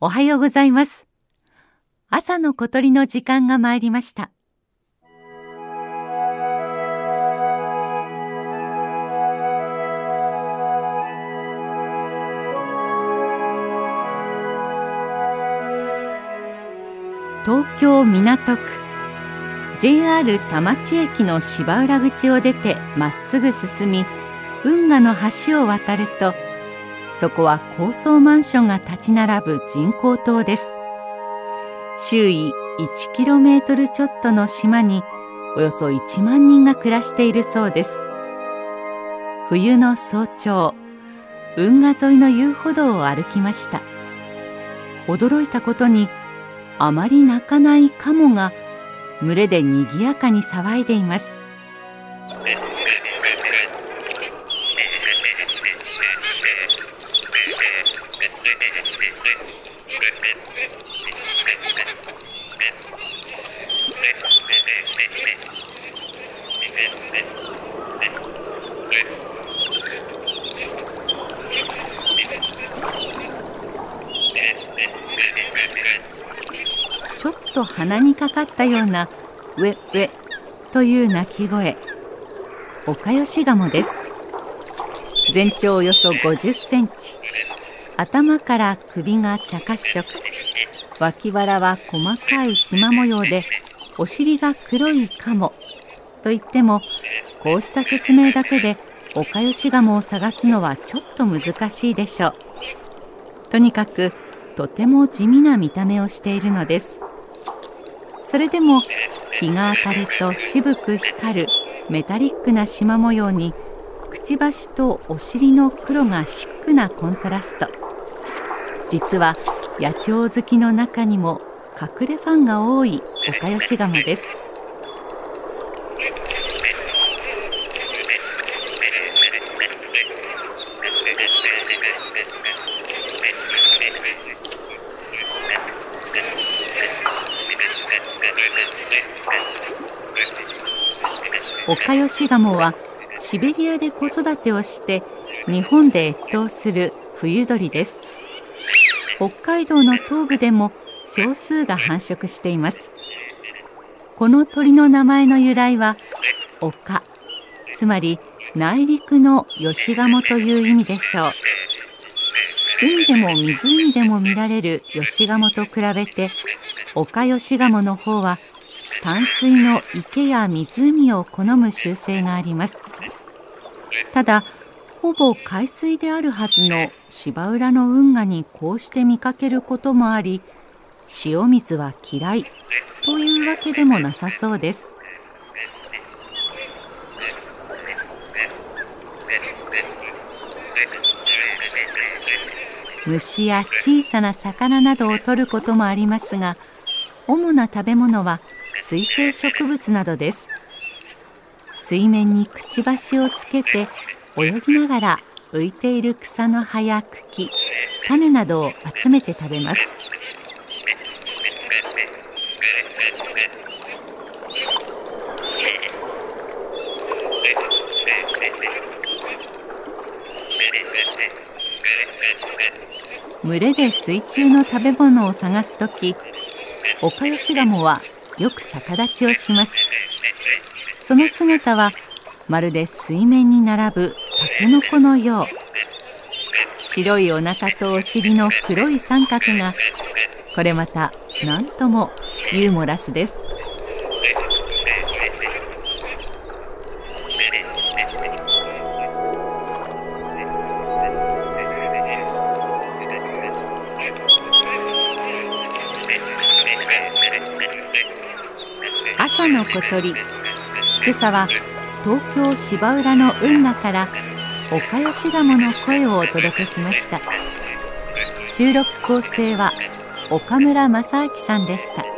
おはようございます。朝の小鳥の時間が参りました。東京港区 JR 田町駅の芝浦口を出てまっすぐ進み運河の橋を渡るとそこは高層マンションが立ち並ぶ人工島です。周囲 1km ちょっとの島におよそ1万人が暮らしているそうです。冬の早朝運河沿いの遊歩道を歩きました。驚いたことにあまり鳴かないカモが群れでにぎやかに騒いでいます。と鼻にかかったようなウェウェという鳴き声。オカヨシガモです。全長およそ50センチ。頭から首が茶褐色。脇腹は細かい縞模様でお尻が黒いカモといってもこうした説明だけでオカヨシガモを探すのはちょっと難しいでしょう。とにかくとても地味な見た目をしているのです。それでも日が当たると渋く光るメタリックな縞模様にくちばしとお尻の黒がシックなコントラスト。実は野鳥好きの中にも隠れファンが多いオカヨシガモです。オカヨシガモはシベリアで子育てをして日本で越冬する冬鳥です。北海道の東部でも少数が繁殖しています。この鳥の名前の由来は丘。つまり内陸の吉鴨という意味でしょう。海でも湖でも見られる吉鴨と比べて丘吉鴨の方は淡水の池や湖を好む習性があります。ただほぼ海水であるはずの芝浦の運河にこうして見かけることもあり塩水は嫌いというわけでもなさそうです。虫や小さな魚などを取ることもありますが主な食べ物は水生植物などです。水面にくちばしをつけて泳ぎながら浮いている草の葉や茎種などを集めて食べます。群れで水中の食べ物を探す時オカヨシガモはよく逆立ちをします。その姿はまるで水面に並ぶタケノコのよう。白いお腹とお尻の黒い三角がこれまた何ともユーモラスです。朝の小鳥。今朝は東京芝浦の運河から岡吉鴨の声をお届けしました。収録構成は岡村正明さんでした。